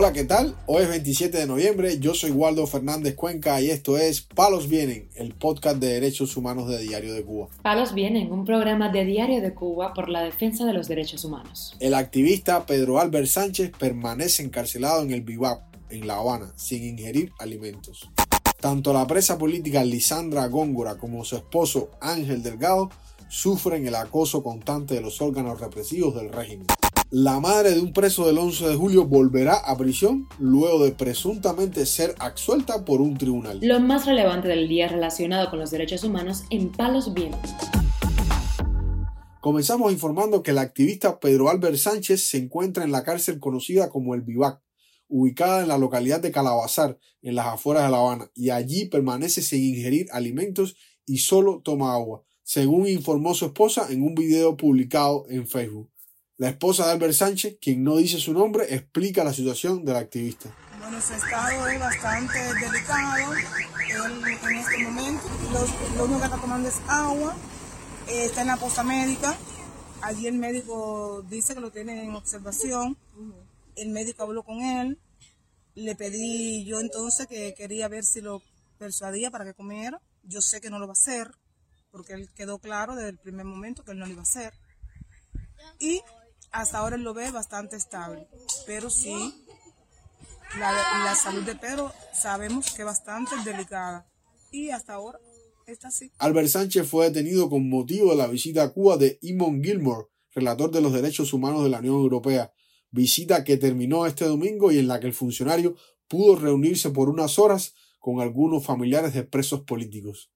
Hola, ¿qué tal? Hoy es 27 de noviembre, yo soy Waldo Fernández Cuenca y esto es Palos Vienen, el podcast de derechos humanos de Diario de Cuba. Palos Vienen, un programa de Diario de Cuba por la defensa de los derechos humanos. El activista Pedro Albert Sánchez permanece encarcelado en el Biwak, en La Habana, sin ingerir alimentos. Tanto la presa política Lisandra Góngora como su esposo Ángel Delgado sufren el acoso constante de los órganos represivos del régimen. La madre de un preso del 11 de julio volverá a prisión luego de presuntamente ser absuelta por un tribunal. Lo más relevante del día relacionado con los derechos humanos en Palos Vientos. Comenzamos informando que el activista Pedro Albert Sánchez se encuentra en la cárcel conocida como el Vivac, ubicada en la localidad de Calabazar, en las afueras de La Habana, y allí permanece sin ingerir alimentos y solo toma agua, según informó su esposa en un video publicado en Facebook. La esposa de Albert Sánchez, quien no dice su nombre, explica la situación del activista. Bueno, su estado es bastante delicado en este momento. lo único que está tomando es agua. Eh, está en la posta médica. Allí el médico dice que lo tiene en observación. El médico habló con él. Le pedí yo entonces que quería ver si lo persuadía para que comiera. Yo sé que no lo va a hacer, porque él quedó claro desde el primer momento que él no lo iba a hacer. Y hasta ahora lo ve bastante estable, pero sí, la, salud de Pedro sabemos que es bastante delicada y hasta ahora está así. Albert Sánchez fue detenido con motivo de la visita a Cuba de Eamon Gilmore, relator de los derechos humanos de la Unión Europea, visita que terminó este domingo y en la que el funcionario pudo reunirse por unas horas con algunos familiares de presos políticos.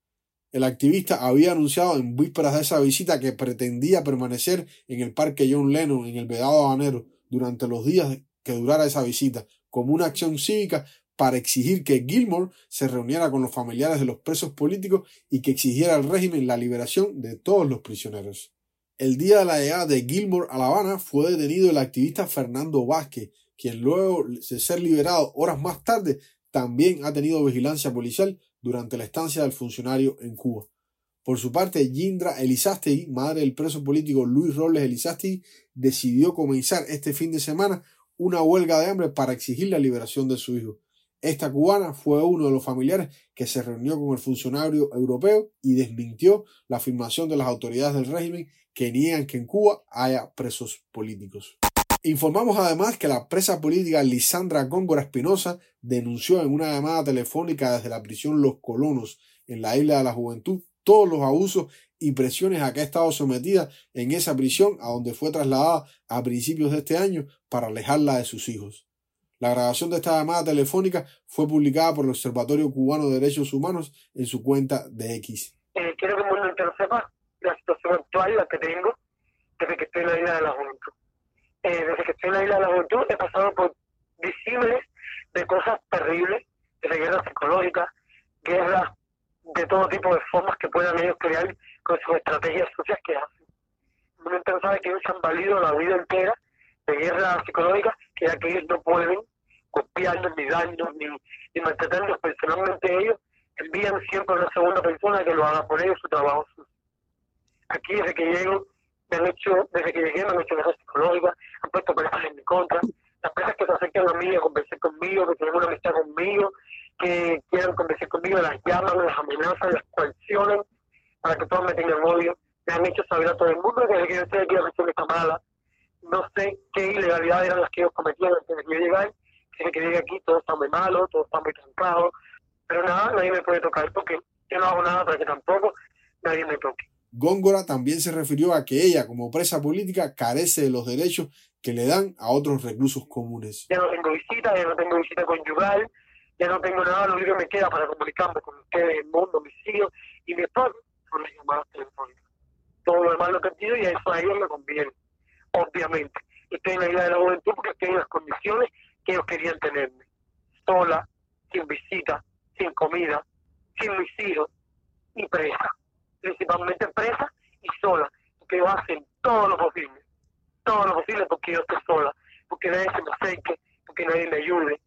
El activista había anunciado en vísperas de esa visita que pretendía permanecer en el Parque John Lennon en el Vedado Habanero durante los días que durara esa visita, como una acción cívica para exigir que Gilmore se reuniera con los familiares de los presos políticos y que exigiera al régimen la liberación de todos los prisioneros. El día de la llegada de Gilmore a La Habana fue detenido el activista Fernando Vázquez, quien luego de ser liberado horas más tarde también ha tenido vigilancia policial durante la estancia del funcionario en Cuba. Por su parte, Yindra Elizastegui, madre del preso político Luis Robles Elizastegui, decidió comenzar este fin de semana una huelga de hambre para exigir la liberación de su hijo. Esta cubana fue uno de los familiares que se reunió con el funcionario europeo y desmintió la afirmación de las autoridades del régimen que niegan que en Cuba haya presos políticos. Informamos además que la presa política Lisandra Góngora Espinosa denunció en una llamada telefónica desde la prisión Los Colonos en la isla de la Juventud todos los abusos y presiones a que ha estado sometida en esa prisión a donde fue trasladada a principios de este año para alejarla de sus hijos. La grabación de esta llamada telefónica fue publicada por el Observatorio Cubano de Derechos Humanos en su cuenta de X. Eh, quiero que el mundo sepa la situación actual, la que tengo, desde que estoy en la isla de la Juventud eh, desde que estoy en la isla de la juventud, he pasado por visibles de cosas terribles, de guerras psicológicas, guerras de todo tipo de formas que puedan ellos crear con sus estrategias sucias que hacen. Mundo sabe que ellos han valido la vida entera de guerras psicológicas que ya que ellos no pueden copiarnos, ni darnos, ni, ni mantenernos personalmente ellos, envían siempre a una segunda persona que lo haga por ellos su trabajo Aquí desde que llego han hecho, desde que llegué han hecho guerras psicológicas, han puesto presas en mi contra, las presas que se acercan a mí a conversar conmigo, que tienen una amistad conmigo, que quieran conversar conmigo, las llaman, las amenazan, las coaccionan para que todos me tengan odio. Me han hecho saber a todo el mundo que desde que yo estoy aquí la cuestión está mala. No sé qué ilegalidades eran las que ellos cometían antes que yo llegara. Desde que llegue aquí todo está muy malo, todo está muy trancado. Pero nada, nadie me puede tocar porque yo no hago nada para que tampoco nadie me toque. Góngora también se refirió a que ella, como presa política, carece de los derechos que le dan a otros reclusos comunes. Ya no tengo visita, ya no tengo visita conyugal, ya no tengo nada, lo único que me queda para comunicarme con ustedes, el mundo, mis hijos y mi esposo son las llamadas telefónicas. Todo lo demás lo he perdido y eso a ellos me conviene, obviamente. Estoy en la isla de la juventud porque estoy en las condiciones que ellos querían tenerme. Sola, sin visita, sin comida, sin mis hijos y presa principalmente presa y sola, porque ellos hacen todo lo posible, todo lo posible porque yo esté sola, porque nadie se me acerque, porque nadie me ayude,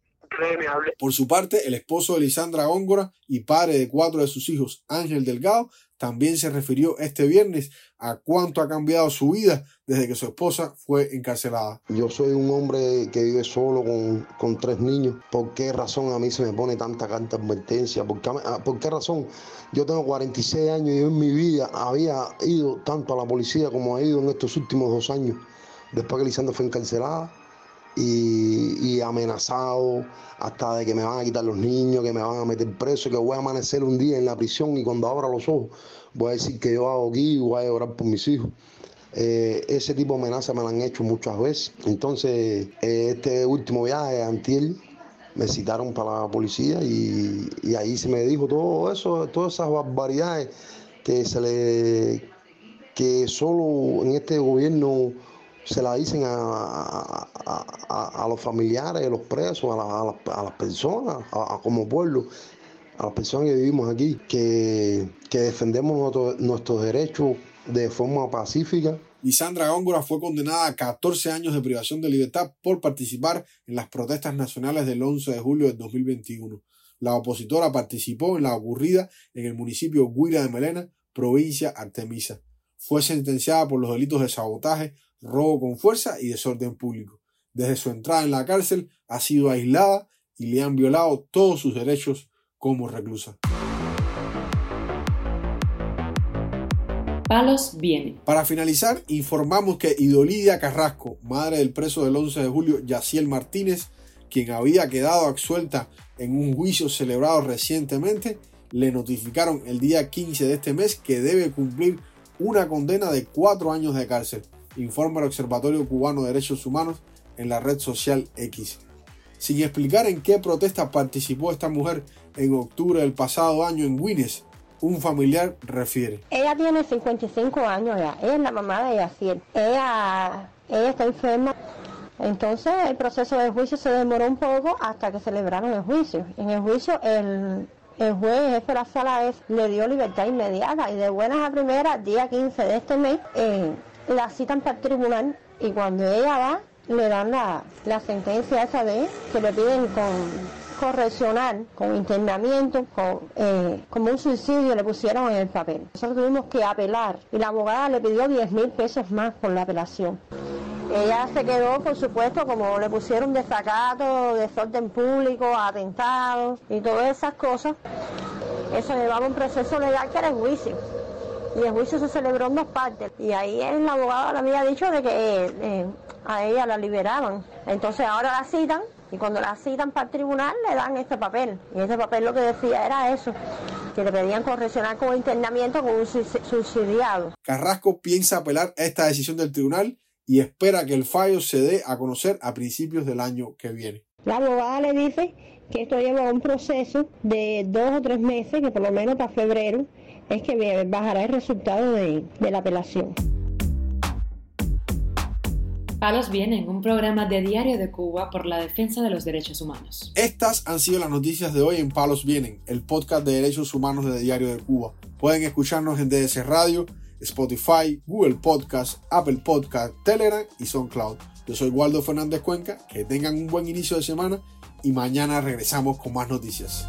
Por su parte, el esposo de Lisandra Góngora y padre de cuatro de sus hijos, Ángel Delgado, también se refirió este viernes a cuánto ha cambiado su vida desde que su esposa fue encarcelada. Yo soy un hombre que vive solo con, tres niños. ¿Por qué razón a mí se me pone tanta carta advertencia? ¿Por qué, ah, ¿Por qué razón? Yo tengo 46 años y yo en mi vida había ido tanto a la policía como he ido en estos últimos dos años, después que Lisandra fue encarcelada y, amenazado hasta de que me van a quitar los niños, que me van a meter preso, que voy a amanecer un día en la prisión y cuando abra los ojos voy a decir que yo hago aquí y voy a orar por mis hijos. Eh, ese tipo de amenazas me lo han hecho muchas veces. Entonces, eh, este último viaje, Antiel, me citaron para la policía y, y, ahí se me dijo todo eso, todas esas barbaridades que se le que solo en este gobierno se la dicen a, a, los familiares, a los presos, a, las personas, a, como pueblo, a las personas que vivimos aquí, que, que defendemos nuestros derechos de forma pacífica. Y Sandra Góngora fue condenada a 14 años de privación de libertad por participar en las protestas nacionales del 11 de julio de 2021. La opositora participó en la ocurrida en el municipio Guira de Melena, provincia Artemisa. Fue sentenciada por los delitos de sabotaje, robo con fuerza y desorden público. Desde su entrada en la cárcel ha sido aislada y le han violado todos sus derechos como reclusa. Palos viene. Para finalizar, informamos que Idolidia Carrasco, madre del preso del 11 de julio, Yaciel Martínez, quien había quedado absuelta en un juicio celebrado recientemente, le notificaron el día 15 de este mes que debe cumplir una condena de cuatro años de cárcel informa el Observatorio Cubano de Derechos Humanos en la red social X. Sin explicar en qué protesta participó esta mujer en octubre del pasado año en Guinness, un familiar refiere. Ella tiene 55 años ya, ella es la mamá de Yaciel. Ella, ella está enferma. Entonces el proceso de juicio se demoró un poco hasta que celebraron el juicio. En el juicio el, el juez jefe de la sala le dio libertad inmediata y de buenas a primeras, día 15 de este mes, eh, la citan para el tribunal y cuando ella va, le dan la, sentencia esa de que le piden con correccional, con internamiento, con, eh, como un suicidio le pusieron en el papel. Nosotros tuvimos que apelar y la abogada le pidió 10 mil pesos más por la apelación. Ella se quedó, por supuesto, como le pusieron desacato, desorden público, atentados y todas esas cosas. Eso llevaba un proceso legal que era el juicio y el juicio se celebró en dos partes. Y ahí el abogado le había dicho de que eh, a ella la liberaban. Entonces ahora la citan y cuando la citan para el tribunal le dan este papel. Y ese papel lo que decía era eso, que le pedían correccionar como internamiento con un subsidiado. Carrasco piensa apelar a esta decisión del tribunal y espera que el fallo se dé a conocer a principios del año que viene. La abogada le dice que esto lleva un proceso de dos o tres meses, que por lo menos para febrero es que bajará el resultado de, de la apelación. Palos Vienen, un programa de Diario de Cuba por la defensa de los derechos humanos. Estas han sido las noticias de hoy en Palos Vienen, el podcast de derechos humanos de Diario de Cuba. Pueden escucharnos en DS Radio, Spotify, Google Podcast, Apple Podcast, Telegram y SoundCloud. Yo soy Waldo Fernández Cuenca, que tengan un buen inicio de semana y mañana regresamos con más noticias.